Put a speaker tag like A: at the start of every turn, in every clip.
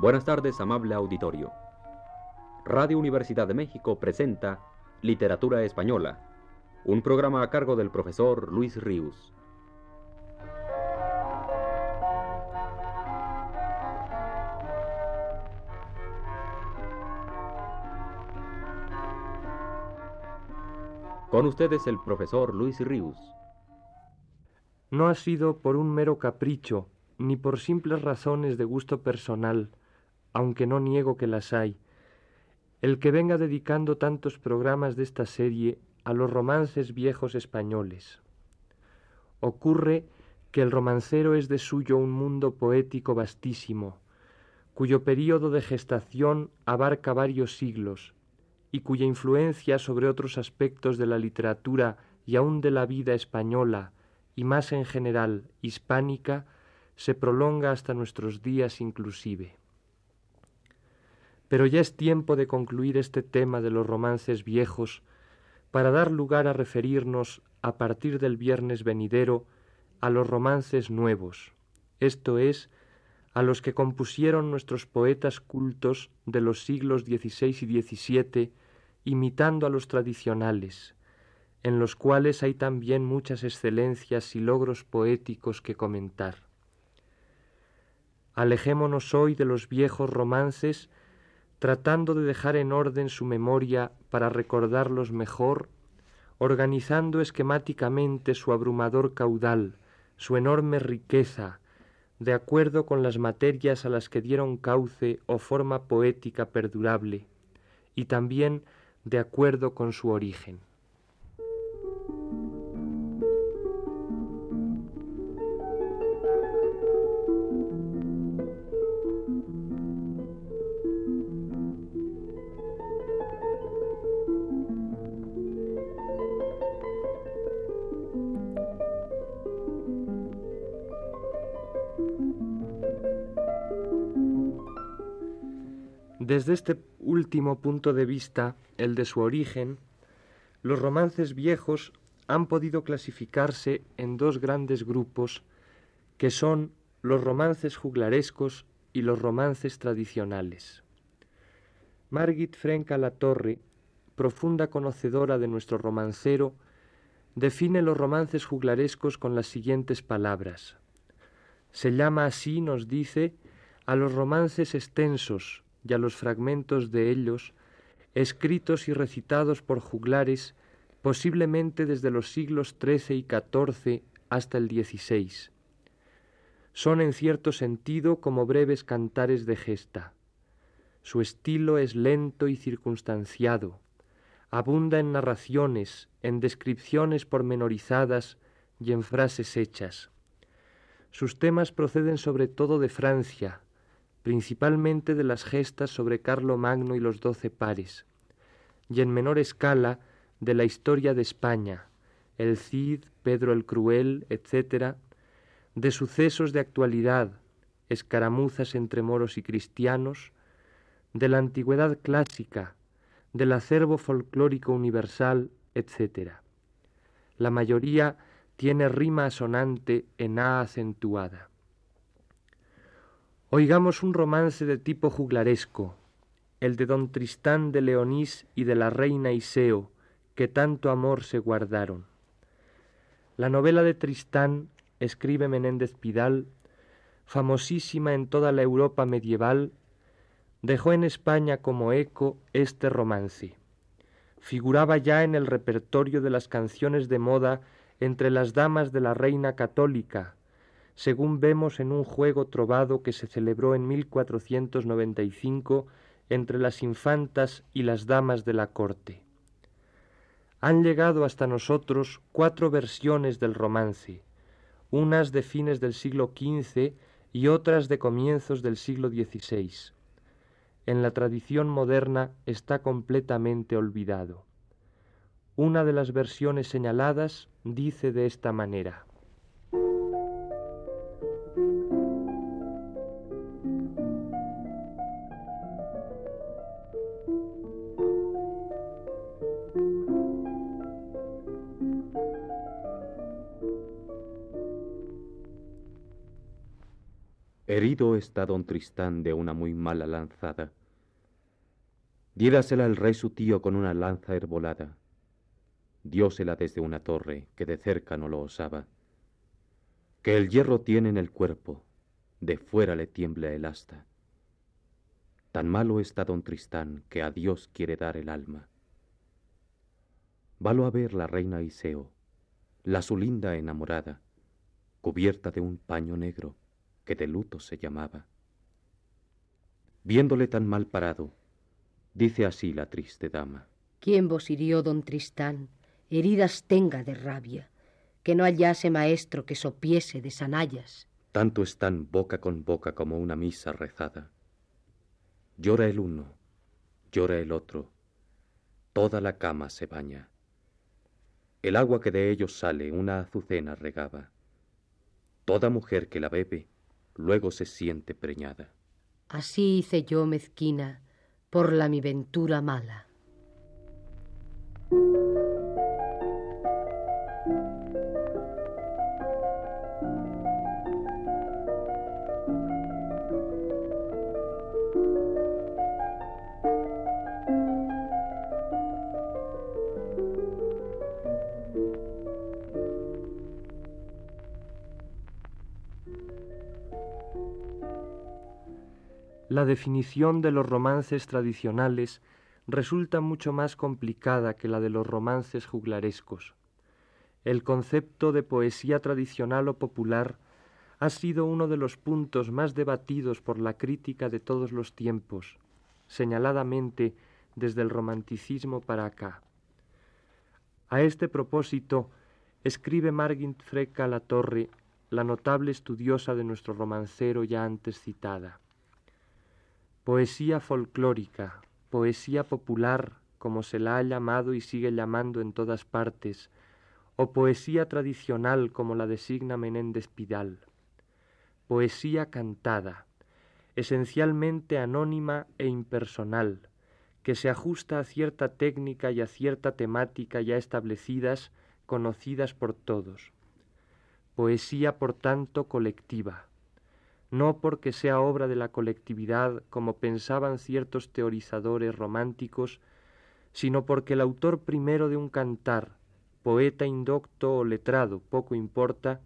A: Buenas tardes, amable auditorio. Radio Universidad de México presenta Literatura Española, un programa a cargo del profesor Luis Ríos. Con ustedes el profesor Luis Ríos.
B: No ha sido por un mero capricho, ni por simples razones de gusto personal, aunque no niego que las hay, el que venga dedicando tantos programas de esta serie a los romances viejos españoles. Ocurre que el romancero es de suyo un mundo poético vastísimo, cuyo período de gestación abarca varios siglos, y cuya influencia sobre otros aspectos de la literatura y aun de la vida española, y más en general hispánica, se prolonga hasta nuestros días inclusive. Pero ya es tiempo de concluir este tema de los romances viejos para dar lugar a referirnos a partir del viernes venidero a los romances nuevos, esto es, a los que compusieron nuestros poetas cultos de los siglos XVI y XVII, imitando a los tradicionales, en los cuales hay también muchas excelencias y logros poéticos que comentar. Alejémonos hoy de los viejos romances, tratando de dejar en orden su memoria para recordarlos mejor, organizando esquemáticamente su abrumador caudal, su enorme riqueza, de acuerdo con las materias a las que dieron cauce o forma poética perdurable, y también de acuerdo con su origen. Desde este último punto de vista, el de su origen, los romances viejos han podido clasificarse en dos grandes grupos que son los romances juglarescos y los romances tradicionales. Margit Frenka La Torre, profunda conocedora de nuestro romancero, define los romances juglarescos con las siguientes palabras. Se llama así, nos dice, a los romances extensos, y a los fragmentos de ellos, escritos y recitados por juglares posiblemente desde los siglos XIII y XIV hasta el XVI. Son en cierto sentido como breves cantares de gesta. Su estilo es lento y circunstanciado, abunda en narraciones, en descripciones pormenorizadas y en frases hechas. Sus temas proceden sobre todo de Francia, principalmente de las gestas sobre Carlo Magno y los doce pares, y en menor escala de la historia de España, el Cid, Pedro el Cruel, etc., de sucesos de actualidad, escaramuzas entre moros y cristianos, de la antigüedad clásica, del acervo folclórico universal, etc. La mayoría tiene rima asonante en A acentuada. Oigamos un romance de tipo juglaresco, el de don Tristán de Leonís y de la reina Iseo, que tanto amor se guardaron. La novela de Tristán, escribe Menéndez Pidal, famosísima en toda la Europa medieval, dejó en España como eco este romance. Figuraba ya en el repertorio de las canciones de moda entre las damas de la reina católica, según vemos en un juego trovado que se celebró en 1495 entre las infantas y las damas de la corte. Han llegado hasta nosotros cuatro versiones del romance, unas de fines del siglo XV y otras de comienzos del siglo XVI. En la tradición moderna está completamente olvidado. Una de las versiones señaladas dice de esta manera.
A: Está don Tristán de una muy mala lanzada. Diérasela el rey su tío con una lanza herbolada. Diósela desde una torre que de cerca no lo osaba. Que el hierro tiene en el cuerpo, de fuera le tiembla el asta. Tan malo está don Tristán que a Dios quiere dar el alma. Valo a ver la reina Iseo, la su linda enamorada, cubierta de un paño negro que de luto se llamaba. Viéndole tan mal parado, dice así la triste dama.
C: ¿Quién vos hirió, don Tristán? Heridas tenga de rabia, que no hallase maestro que sopiese de sanallas.
A: Tanto están boca con boca como una misa rezada. Llora el uno, llora el otro, toda la cama se baña. El agua que de ellos sale una azucena regaba. Toda mujer que la bebe luego se siente preñada.
C: Así hice yo, mezquina, por la mi ventura mala.
B: La definición de los romances tradicionales resulta mucho más complicada que la de los romances juglarescos. El concepto de poesía tradicional o popular ha sido uno de los puntos más debatidos por la crítica de todos los tiempos, señaladamente desde el romanticismo para acá. A este propósito, escribe Margit Freca La Torre, la notable estudiosa de nuestro romancero ya antes citada. Poesía folclórica, poesía popular, como se la ha llamado y sigue llamando en todas partes, o poesía tradicional, como la designa Menéndez Pidal. Poesía cantada, esencialmente anónima e impersonal, que se ajusta a cierta técnica y a cierta temática ya establecidas, conocidas por todos. Poesía, por tanto, colectiva no porque sea obra de la colectividad como pensaban ciertos teorizadores románticos, sino porque el autor primero de un cantar, poeta indocto o letrado, poco importa,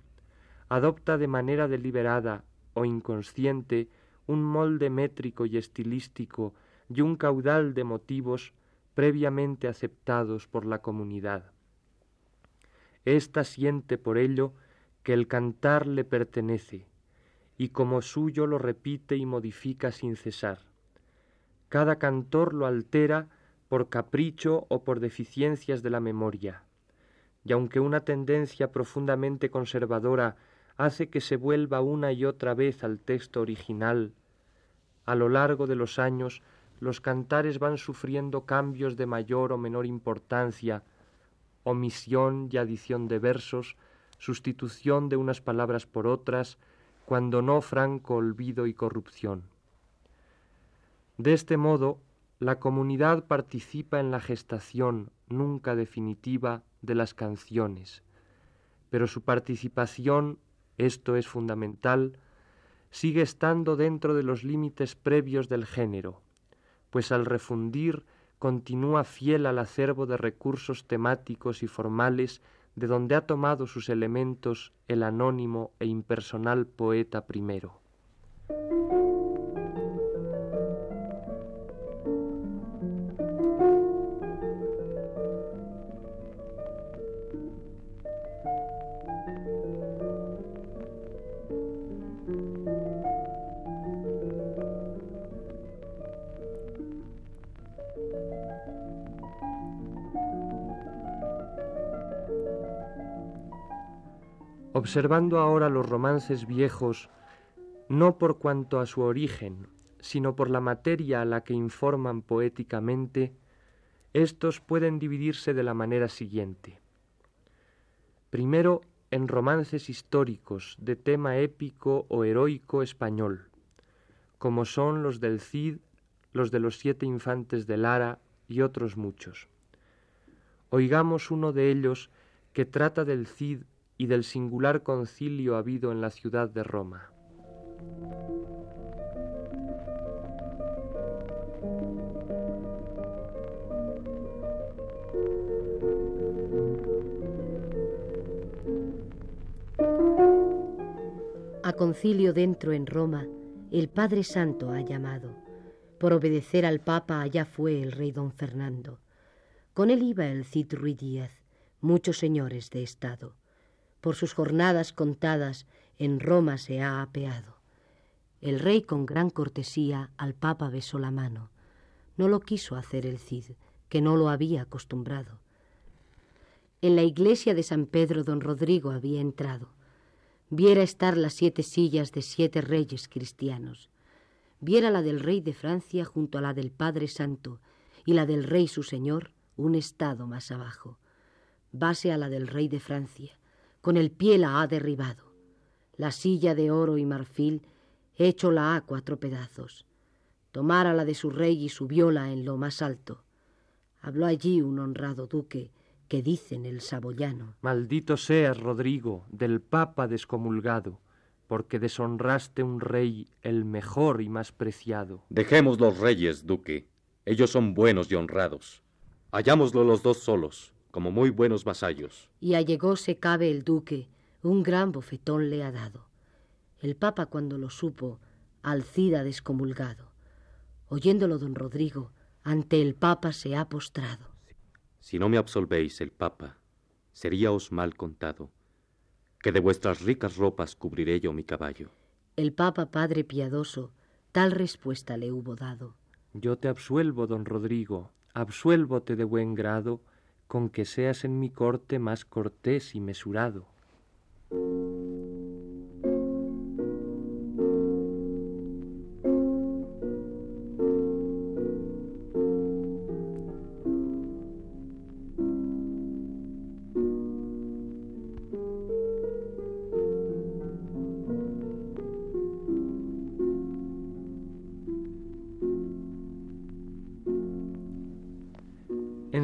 B: adopta de manera deliberada o inconsciente un molde métrico y estilístico y un caudal de motivos previamente aceptados por la comunidad. Esta siente por ello que el cantar le pertenece, y como suyo lo repite y modifica sin cesar. Cada cantor lo altera por capricho o por deficiencias de la memoria, y aunque una tendencia profundamente conservadora hace que se vuelva una y otra vez al texto original, a lo largo de los años los cantares van sufriendo cambios de mayor o menor importancia, omisión y adición de versos, sustitución de unas palabras por otras, cuando no franco olvido y corrupción. De este modo, la comunidad participa en la gestación nunca definitiva de las canciones, pero su participación, esto es fundamental, sigue estando dentro de los límites previos del género, pues al refundir continúa fiel al acervo de recursos temáticos y formales de donde ha tomado sus elementos el anónimo e impersonal poeta primero. Observando ahora los romances viejos, no por cuanto a su origen, sino por la materia a la que informan poéticamente, estos pueden dividirse de la manera siguiente. Primero, en romances históricos de tema épico o heroico español, como son los del Cid, los de los siete infantes de Lara y otros muchos. Oigamos uno de ellos que trata del Cid y del singular concilio habido en la ciudad de Roma.
C: A concilio dentro en Roma, el Padre Santo ha llamado. Por obedecer al Papa allá fue el rey don Fernando. Con él iba el Cid Ruiz Díaz, muchos señores de Estado. Por sus jornadas contadas en Roma se ha apeado. El rey con gran cortesía al Papa besó la mano. No lo quiso hacer el Cid, que no lo había acostumbrado. En la iglesia de San Pedro don Rodrigo había entrado. Viera estar las siete sillas de siete reyes cristianos. Viera la del rey de Francia junto a la del Padre Santo y la del rey su señor un estado más abajo. Vase a la del rey de Francia. Con el pie la ha derribado. La silla de oro y marfil hecho la a cuatro pedazos. Tomara la de su rey y subióla en lo más alto. Habló allí un honrado duque que dicen el saboyano.
B: Maldito seas, Rodrigo, del Papa descomulgado, porque deshonraste un rey el mejor y más preciado.
A: Dejemos los reyes, duque. Ellos son buenos y honrados. Hallámoslo los dos solos, como muy buenos vasallos.
C: Y allegóse cabe el duque, un gran bofetón le ha dado. El papa cuando lo supo, al Cid ha descomulgado. Oyéndolo don Rodrigo, ante el papa se ha postrado.
A: Si no me absolvéis el Papa, seríaos mal contado, que de vuestras ricas ropas cubriré yo mi caballo.
C: El Papa, Padre piadoso, tal respuesta le hubo dado.
B: Yo te absuelvo, don Rodrigo, absuélvote de buen grado, con que seas en mi corte más cortés y mesurado.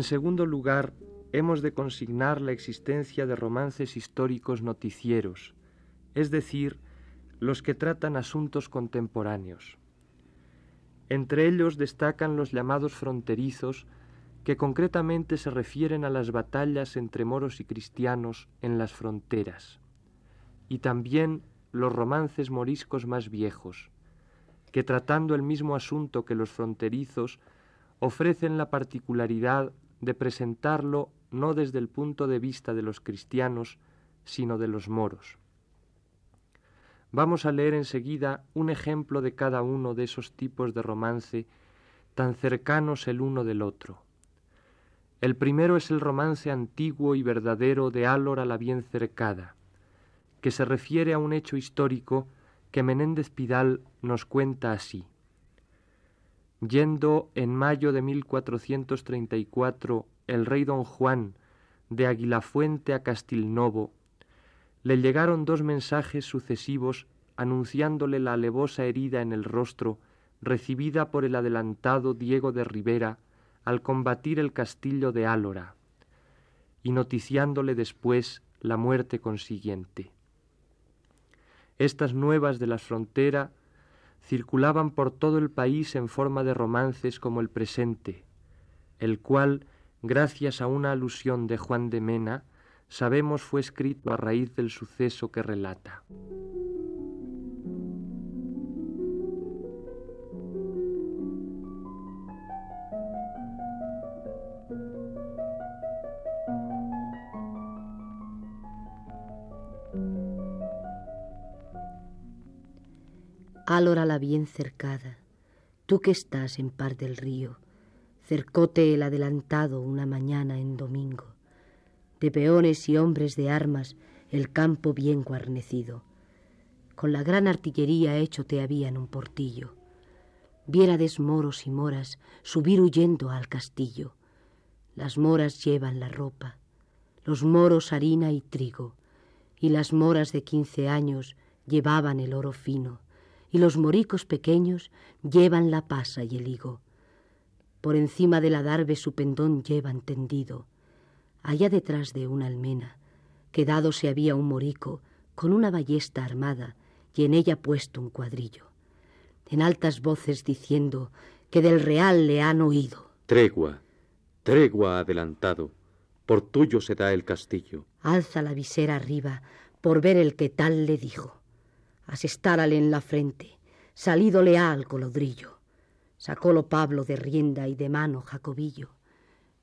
B: Segundo lugar, hemos de consignar la existencia de romances históricos noticieros, es decir, los que tratan asuntos contemporáneos. Entre ellos destacan los llamados fronterizos, que concretamente se refieren a las batallas entre moros y cristianos en las fronteras, y también los romances moriscos más viejos, que tratando el mismo asunto que los fronterizos, ofrecen la particularidad de presentarlo no desde el punto de vista de los cristianos, sino de los moros. Vamos a leer enseguida un ejemplo de cada uno de esos tipos de romance tan cercanos el uno del otro. El primero es el romance antiguo y verdadero de Álora la bien cercada, que se refiere a un hecho histórico que Menéndez Pidal nos cuenta así. Yendo en mayo de 1434 el rey don Juan de Aguilafuente a Castilnovo, le llegaron dos mensajes sucesivos anunciándole la alevosa herida en el rostro recibida por el adelantado Diego de Rivera al combatir el castillo de Álora, y noticiándole después la muerte consiguiente. Estas nuevas de la frontera circulaban por todo el país en forma de romances como el presente, el cual, gracias a una alusión de Juan de Mena, sabemos fue escrito a raíz del suceso que relata.
C: Álora la bien cercada, tú que estás en par del río, cercóte el adelantado una mañana en domingo, de peones y hombres de armas el campo bien guarnecido, con la gran artillería hecho te habían un portillo, viérades moros y moras subir huyendo al castillo, las moras llevan la ropa, los moros harina y trigo, y las moras de quince años llevaban el oro fino, y los moricos pequeños llevan la pasa y el higo. Por encima del adarve su pendón llevan tendido. Allá detrás de una almena, quedado se había un morico con una ballesta armada y en ella puesto un cuadrillo, en altas voces diciendo que del real le han oído.
A: Tregua, tregua adelantado, por tuyo se da el castillo.
C: Alza la visera arriba por ver el que tal le dijo asestárale en la frente, salídole al colodrillo. Sacólo Pablo de rienda y de mano Jacobillo,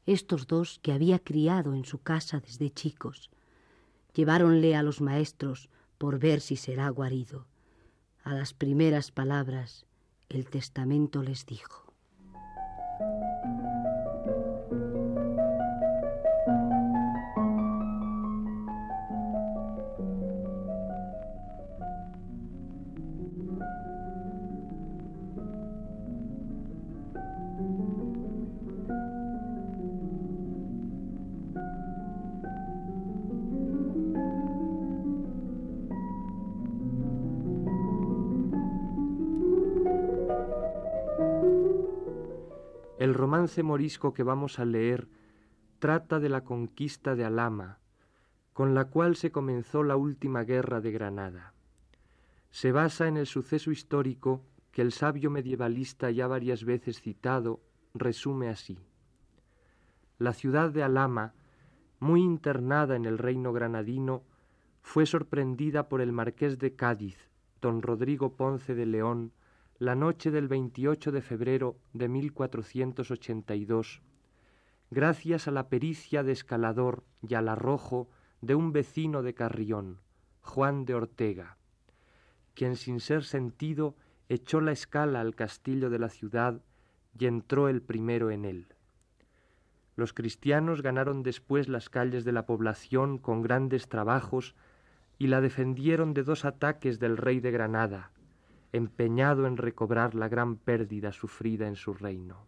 C: estos dos que había criado en su casa desde chicos. Lleváronle a los maestros por ver si será guarido. A las primeras palabras el testamento les dijo.
B: Romance morisco que vamos a leer trata de la conquista de Alama, con la cual se comenzó la última guerra de Granada. Se basa en el suceso histórico que el sabio medievalista ya varias veces citado resume así. La ciudad de Alama, muy internada en el reino granadino, fue sorprendida por el marqués de Cádiz, don Rodrigo Ponce de León, la noche del 28 de febrero de 1482, gracias a la pericia de escalador y al arrojo de un vecino de Carrión, Juan de Ortega, quien sin ser sentido echó la escala al castillo de la ciudad y entró el primero en él. Los cristianos ganaron después las calles de la población con grandes trabajos y la defendieron de dos ataques del rey de Granada, empeñado en recobrar la gran pérdida sufrida en su reino.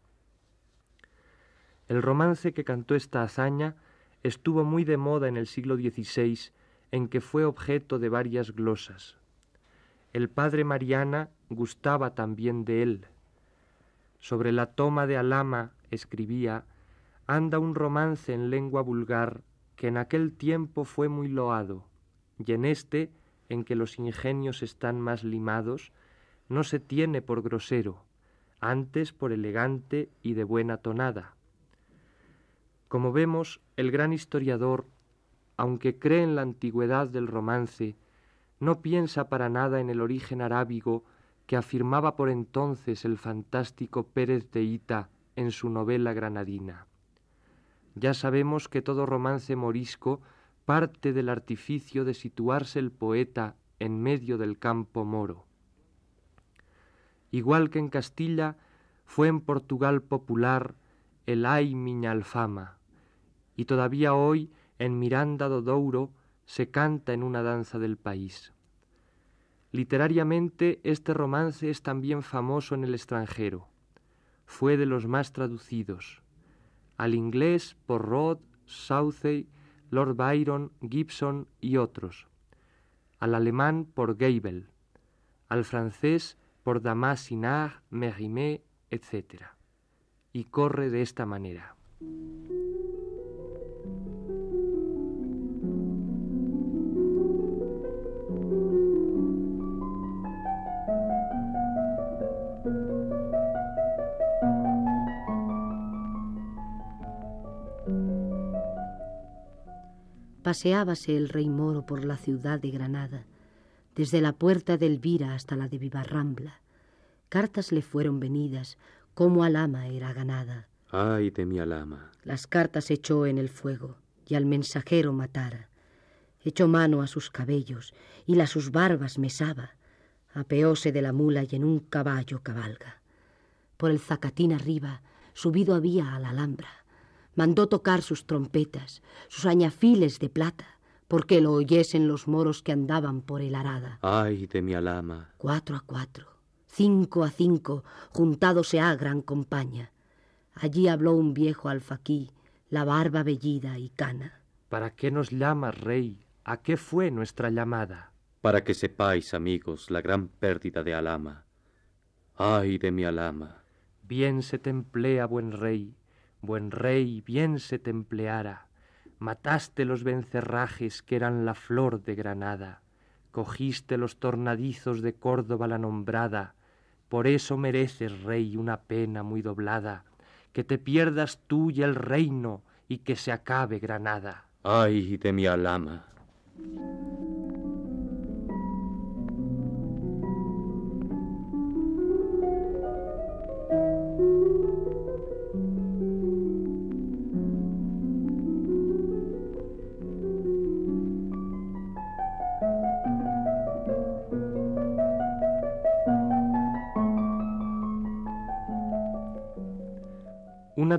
B: El romance que cantó esta hazaña estuvo muy de moda en el siglo XVI, en que fue objeto de varias glosas. El padre Mariana gustaba también de él. Sobre la toma de Alama escribía anda un romance en lengua vulgar que en aquel tiempo fue muy loado, y en este, en que los ingenios están más limados, no se tiene por grosero, antes por elegante y de buena tonada. Como vemos, el gran historiador, aunque cree en la antigüedad del romance, no piensa para nada en el origen arábigo que afirmaba por entonces el fantástico Pérez de Ita en su novela granadina. Ya sabemos que todo romance morisco parte del artificio de situarse el poeta en medio del campo moro. Igual que en Castilla, fue en Portugal popular el ay miña alfama, y todavía hoy en Miranda do Douro se canta en una danza del país. Literariamente este romance es también famoso en el extranjero. Fue de los más traducidos. Al inglés por Rod, Southey, Lord Byron, Gibson y otros. Al alemán por Geibel. Al francés por Damas Sinard, Mérimée, etc. Y corre de esta manera.
C: Paseábase el rey moro por la ciudad de Granada, desde la puerta de Elvira hasta la de Vivarrambla. Cartas le fueron venidas, como Alama era ganada.
A: Ay de mi Alama.
C: Las cartas echó en el fuego, y al mensajero matara. Echó mano a sus cabellos, y la sus barbas mesaba. Apeóse de la mula y en un caballo cabalga. Por el zacatín arriba, subido había a la alhambra. Mandó tocar sus trompetas, sus añafiles de plata porque lo oyesen los moros que andaban por el arada.
A: Ay de mi alama.
C: Cuatro a cuatro, cinco a cinco, juntados se ha gran compañía. Allí habló un viejo alfaquí, la barba vellida y cana.
B: ¿Para qué nos llamas, rey? ¿A qué fue nuestra llamada?
A: Para que sepáis, amigos, la gran pérdida de Alama. Ay de mi Alama.
B: Bien se te emplea, buen rey, buen rey, bien se te empleara mataste los vencerrajes que eran la flor de Granada, cogiste los tornadizos de Córdoba la nombrada, por eso mereces, rey, una pena muy doblada, que te pierdas tú y el reino y que se acabe Granada.
A: Ay de mi alama.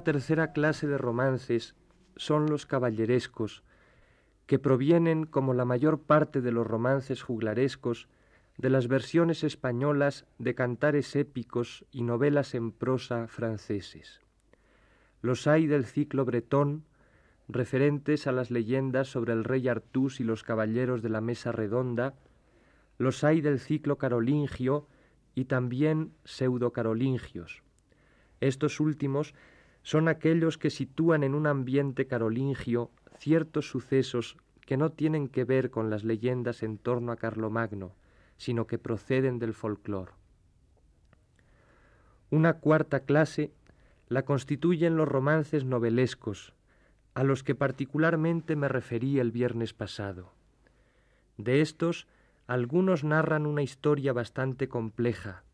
B: Tercera clase de romances son los caballerescos, que provienen, como la mayor parte de los romances juglarescos, de las versiones españolas de cantares épicos y novelas en prosa franceses. Los hay del ciclo bretón, referentes a las leyendas sobre el rey Artús y los caballeros de la mesa redonda, los hay del ciclo carolingio y también pseudo-carolingios. Estos últimos son aquellos que sitúan en un ambiente carolingio ciertos sucesos que no tienen que ver con las leyendas en torno a Carlomagno, sino que proceden del folclore. Una cuarta clase la constituyen los romances novelescos, a los que particularmente me referí el viernes pasado. De estos, algunos narran una historia bastante compleja,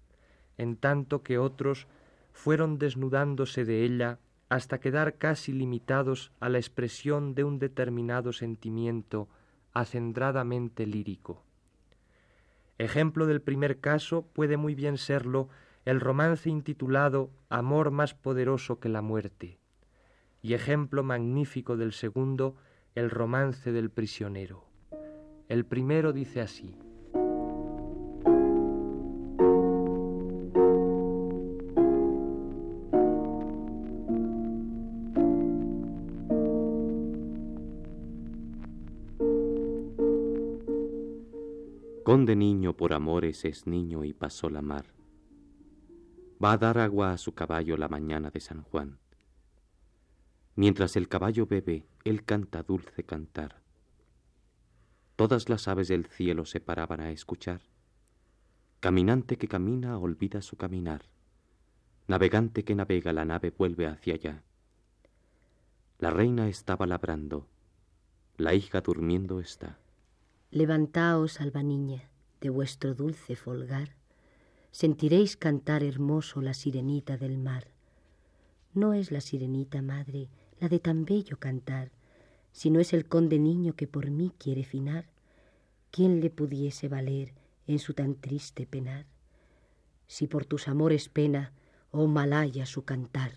B: en tanto que otros fueron desnudándose de ella hasta quedar casi limitados a la expresión de un determinado sentimiento acendradamente lírico. Ejemplo del primer caso puede muy bien serlo el romance intitulado Amor más poderoso que la muerte, y ejemplo magnífico del segundo, el romance del prisionero. El primero dice así.
A: Por amores es niño y pasó la mar. Va a dar agua a su caballo la mañana de San Juan. Mientras el caballo bebe, él canta dulce cantar. Todas las aves del cielo se paraban a escuchar. Caminante que camina olvida su caminar. Navegante que navega la nave vuelve hacia allá. La reina estaba labrando, la hija durmiendo está.
C: Levantaos, alba niña, de vuestro dulce folgar, sentiréis cantar hermoso la sirenita del mar. No es la sirenita madre la de tan bello cantar, sino es el conde niño que por mí quiere finar. ¿Quién le pudiese valer en su tan triste penar? Si por tus amores pena, oh malaya su cantar,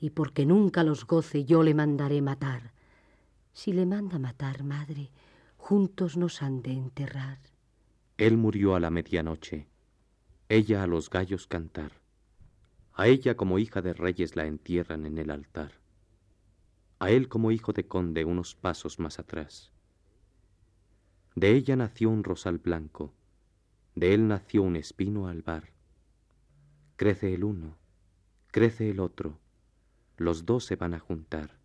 C: y porque nunca los goce yo le mandaré matar. Si le manda matar, madre, juntos nos han de enterrar.
A: Él murió a la medianoche, ella a los gallos cantar. A ella como hija de reyes la entierran en el altar. A él como hijo de conde unos pasos más atrás. De ella nació un rosal blanco, de él nació un espino albar. Crece el uno, crece el otro, los dos se van a juntar.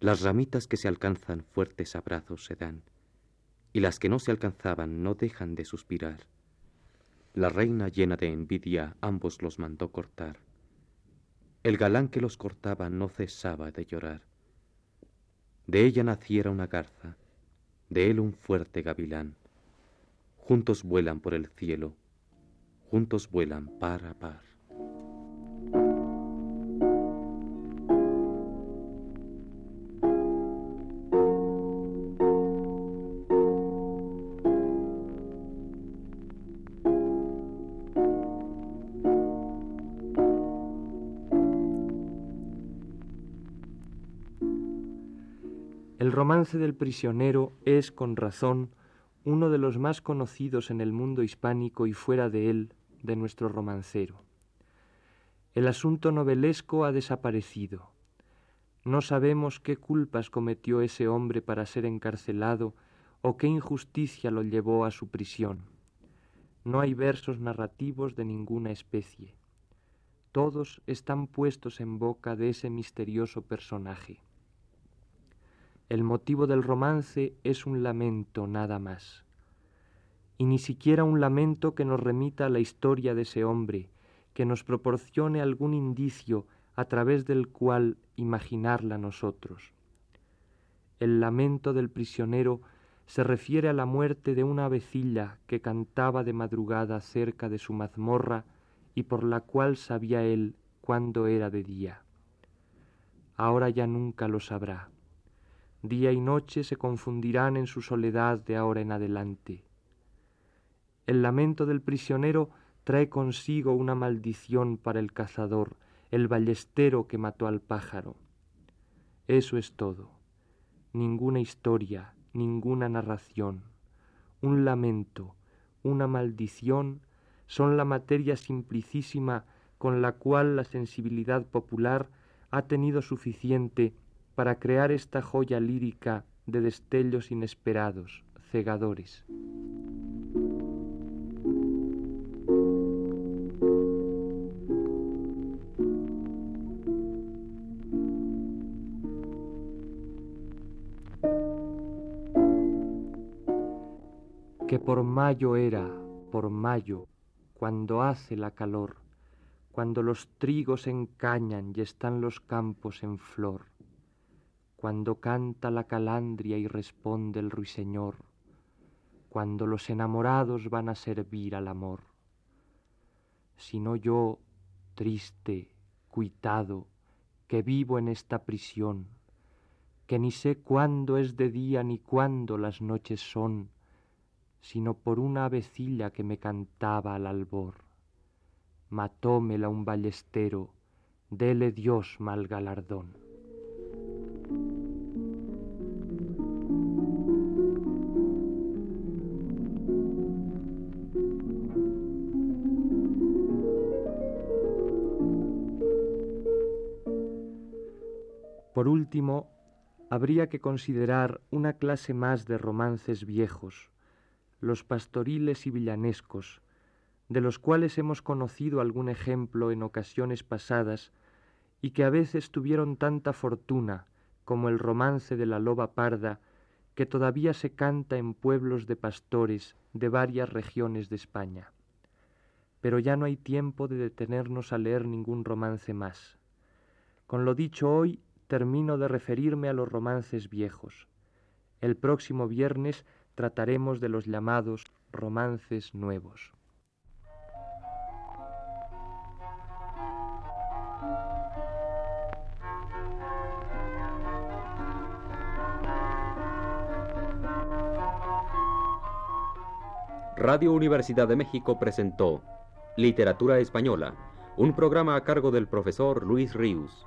A: Las ramitas que se alcanzan fuertes abrazos se dan, y las que no se alcanzaban no dejan de suspirar. La reina llena de envidia ambos los mandó cortar. El galán que los cortaba no cesaba de llorar. De ella naciera una garza, de él un fuerte gavilán. Juntos vuelan por el cielo, juntos vuelan par a par.
B: Romance del prisionero es, con razón, uno de los más conocidos en el mundo hispánico y fuera de él de nuestro romancero. El asunto novelesco ha desaparecido. No sabemos qué culpas cometió ese hombre para ser encarcelado o qué injusticia lo llevó a su prisión. No hay versos narrativos de ninguna especie. Todos están puestos en boca de ese misterioso personaje. El motivo del romance es un lamento nada más. Y ni siquiera un lamento que nos remita a la historia de ese hombre, que nos proporcione algún indicio a través del cual imaginarla nosotros. El lamento del prisionero se refiere a la muerte de una avecilla que cantaba de madrugada cerca de su mazmorra y por la cual sabía él cuándo era de día. Ahora ya nunca lo sabrá. Día y noche se confundirán en su soledad de ahora en adelante. El lamento del prisionero trae consigo una maldición para el cazador, el ballestero que mató al pájaro. Eso es todo. Ninguna historia, ninguna narración. Un lamento, una maldición son la materia simplicísima con la cual la sensibilidad popular ha tenido suficiente para crear esta joya lírica de destellos inesperados, cegadores. que por mayo era, por mayo, cuando hace la calor, cuando los trigos encañan y están los campos en flor, cuando canta la calandria y responde el ruiseñor, cuando los enamorados van a servir al amor. Sino yo, triste, cuitado, que vivo en esta prisión, que ni sé cuándo es de día ni cuándo las noches son, sino por una avecilla que me cantaba al albor. Matómela un ballestero, dele Dios mal galardón. Último, habría que considerar una clase más de romances viejos, los pastoriles y villanescos, de los cuales hemos conocido algún ejemplo en ocasiones pasadas y que a veces tuvieron tanta fortuna como el romance de la loba parda que todavía se canta en pueblos de pastores de varias regiones de España. Pero ya no hay tiempo de detenernos a leer ningún romance más. Con lo dicho hoy termino de referirme a los romances viejos. El próximo viernes trataremos de los llamados romances nuevos.
D: Radio Universidad de México presentó Literatura Española, un programa a cargo del profesor Luis Ríos.